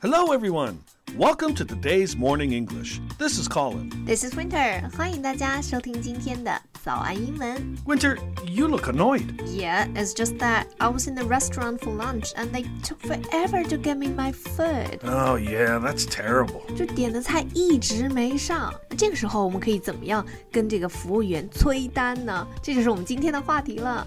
Hello, everyone. Welcome to today's Morning English. This is Colin. This is Winter，欢迎大家收听今天的早安英文。 Winter, you look annoyed. Yeah, it's just that I was in the restaurant for lunch and they took forever to get me my food. Oh, yeah, that's terrible. 就点的菜一直没上，这个时候我们可以怎么样跟这个服务员催单呢？这就是我们今天的话题了。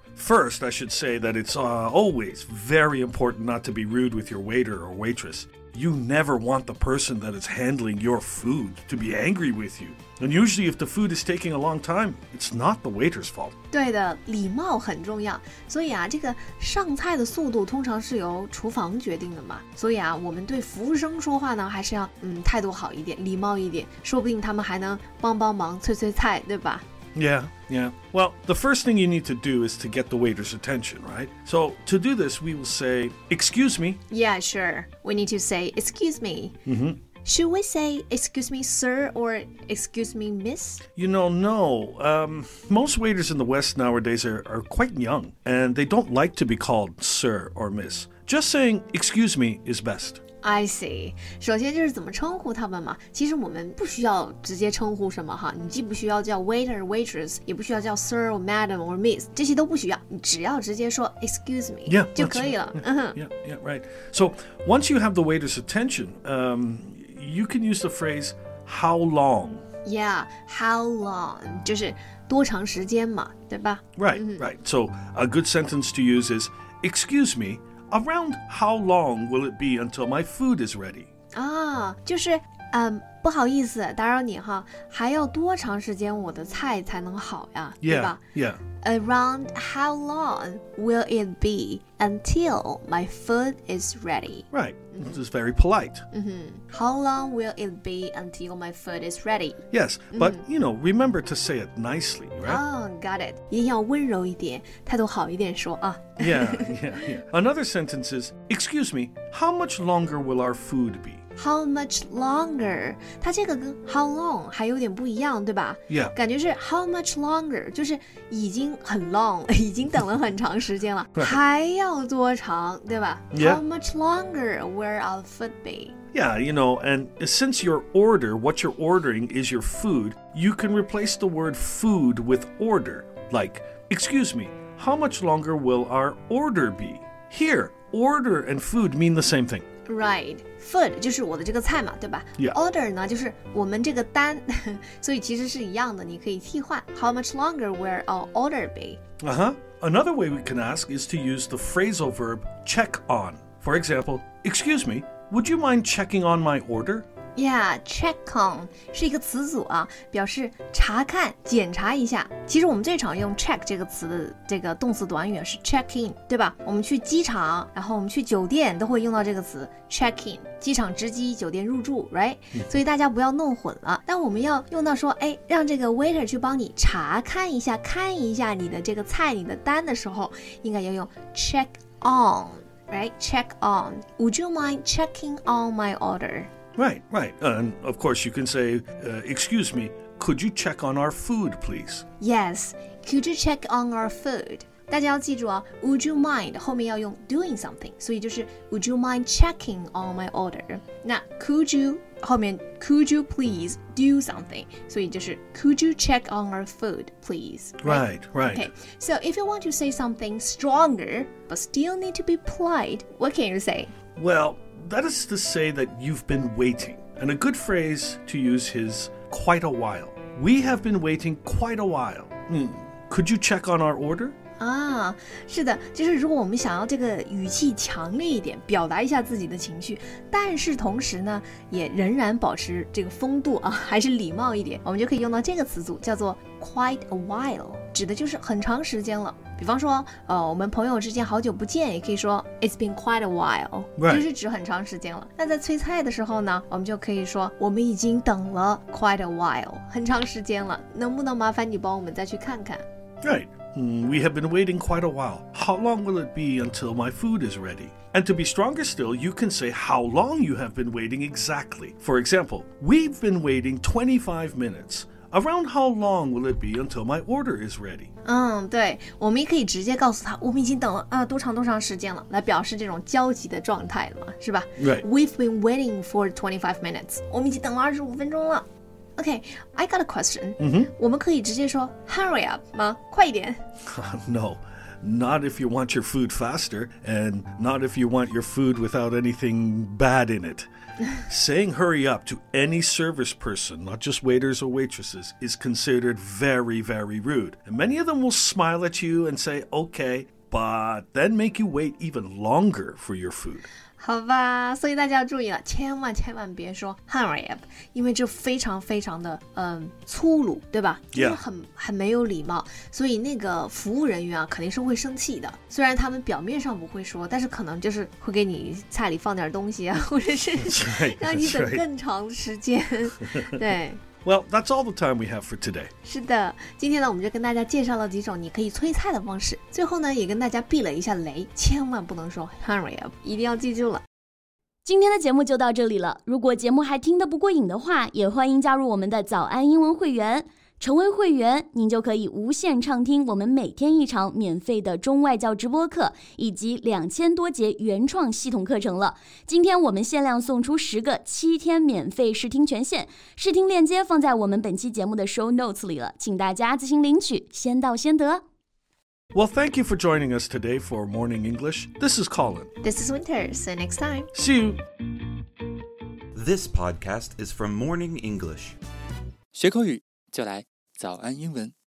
first, I should say that it's uh, always very important not to be rude with your waiter or waitress. You never want the person that is handling your food to be angry with you. And usually, if the food is taking a long time, it's not the waiter's fault. 对的，礼貌很重要。所以啊，这个上菜的速度通常是由厨房决定的嘛。所以啊，我们对服务生说话呢，还是要嗯态度好一点，礼貌一点，说不定他们还能帮帮忙，催催菜，对吧？ Yeah, yeah. Well, the first thing you need to do is to get the waiter's attention, right? So, to do this, we will say, Excuse me. Yeah, sure. We need to say excuse me. Mm-hmm. Should we say excuse me, sir, or excuse me, miss? You know, no. Um, most waiters in the West nowadays are, are quite young, and they don't like to be called sir or miss. Just saying, Excuse me, is best. I see。首先就是怎么称呼他们嘛。其实我们不需要直接称呼什么哈，你既不需要叫 waiter、waitress，也不需要叫 sir、or madam、or miss，这些都不需要，你只要直接说 excuse me Yeah, 就 that's 可以 right. 了。嗯哼。 Yeah, yeah, right. So, once you have the waiter's attention, um, you can use the phrase, How long? Yeah, how long 就是多长时间嘛，对吧？ Right, right. So, a good sentence to use is, Excuse me, around how long will it be until my food is ready? 啊，就是嗯，不好意思打扰你哈，还要多长时间我的菜才能好呀？对 Yeah, 吧 yeah. Around how long will it be until my food is ready? Right. This is very polite. How long will it be until my food is ready? Yes, but, you know, remember to say it nicely, right? 哦、g o t it，一定要温柔一点，态度好一点说啊。 Yeah, yeah, yeah. Another sentence is, Excuse me, how much longer will our food be? How much longer？它这个跟 how long 还有点不一样，对吧 Yeah. 感觉是 how much longer，就是已经很 long，已经等了很长时间了，还要多长，对吧 Yeah. How much longer will our food be？ Yeah, you know, and since your order, what you're ordering is your food, you can replace the word food with order. Like, excuse me, how much longer will our order be? Here, order and food mean the same thing. Right, food 就是我的这个菜嘛，对吧 Yeah. Order 呢就是我们这个单，所以其实是一样的，你可以替换。How much longer will our order be? Uh huh. Another way we can ask is to use the phrasal verb check on. For example, excuse me, would you mind checking on my order? Yeah, check on 是一个词组啊，表示查看、检查一下。其实我们最常用 check 这个词的这个动词短语是 check in，对吧？我们去机场，然后我们去酒店都会用到这个词 check in，机场值机、酒店入住，right？、所以大家不要弄混了。但我们要用到说，哎，让这个 waiter 去帮你查看一下、看一下你的这个菜、你的单的时候，应该要用 check on。Right, check on. Would you mind checking on my order? Right, right. And of course, you can say, uh, excuse me, could you check on our food, please? Yes, could you check on our food? 大家要记住啊，Would you mind 后面要用 doing something，所以就是 Would you mind checking on my order？那 Could you 后面 Could you please do something？所以就是 Could you check on our food, please? Right, right. Okay, so if you want to say something stronger but still need to be polite, what can you say? Well, that is to say that you've been waiting. And a good phrase to use is quite a while. We have been waiting quite a while. Hmm. Could you check on our order? 啊，是的，就是如果我们想要这个语气强烈一点，表达一下自己的情绪，但是同时呢，也仍然保持这个风度啊，还是礼貌一点，我们就可以用到这个词组，叫做 quite a while，指的就是很长时间了。比方说，呃，我们朋友之间好久不见，也可以说 It's been quite a while，Right 就是指很长时间了。那在催菜的时候呢，我们就可以说我们已经等了 quite a while，很长时间了，能不能麻烦你帮我们再去看看？Right. Mm, We have been waiting quite a while. How long will it be until my food is ready? And to be stronger still, you can say how long you have been waiting exactly. For example, we've been waiting 25 minutes. Around how long will it be until my order is ready? 嗯，对，我们也可以直接告诉他，我们已经等了啊多长多长时间了，来表示这种焦急的状态了嘛，是吧 Right. We've been waiting for twenty five minutes，我们已经等了二十五分钟了。 OK，I、got a question。嗯哼，我们可以直接说 Hurry up 吗？快一点。 no, not if you want your food faster, and not if you want your food without anything bad in it. Saying hurry up to any service person, not just waiters or waitresses, is considered very, very rude. And many of them will smile at you and say, okay, but then make you wait even longer for your food. 好吧，所以大家要注意了，千万千万别说 hurry up，因为这非常非常的嗯粗鲁，对吧？就是很很没有礼貌，所以那个服务人员啊肯定是会生气的。虽然他们表面上不会说，但是可能就是会给你菜里放点东西啊，或者是 让你等更长时间。对。Well, that's all the time we have for today. 是的，今天呢，我们就跟大家介绍了几种你可以催菜的方式。最后呢，也跟大家避了一下雷，千万不能说 hurry up，一定要记住了。今天的节目就到这里了。如果节目还听得不过瘾的话，也欢迎加入我们的早安英文会员。成为会员，您就可以无限畅听我们每天一场免费的中外教直播课，以及两千多节原创系统课程了。今天我们限量送出十个七天免费试听权限，试听链接放在我们本期节目的 show notes 里了，请大家自行领取，先到先得。Well, thank you for joining us today for Morning English. This is Colin. This is Winter. See you next time. See you. This podcast is from Morning English. 学口语就来早安英文。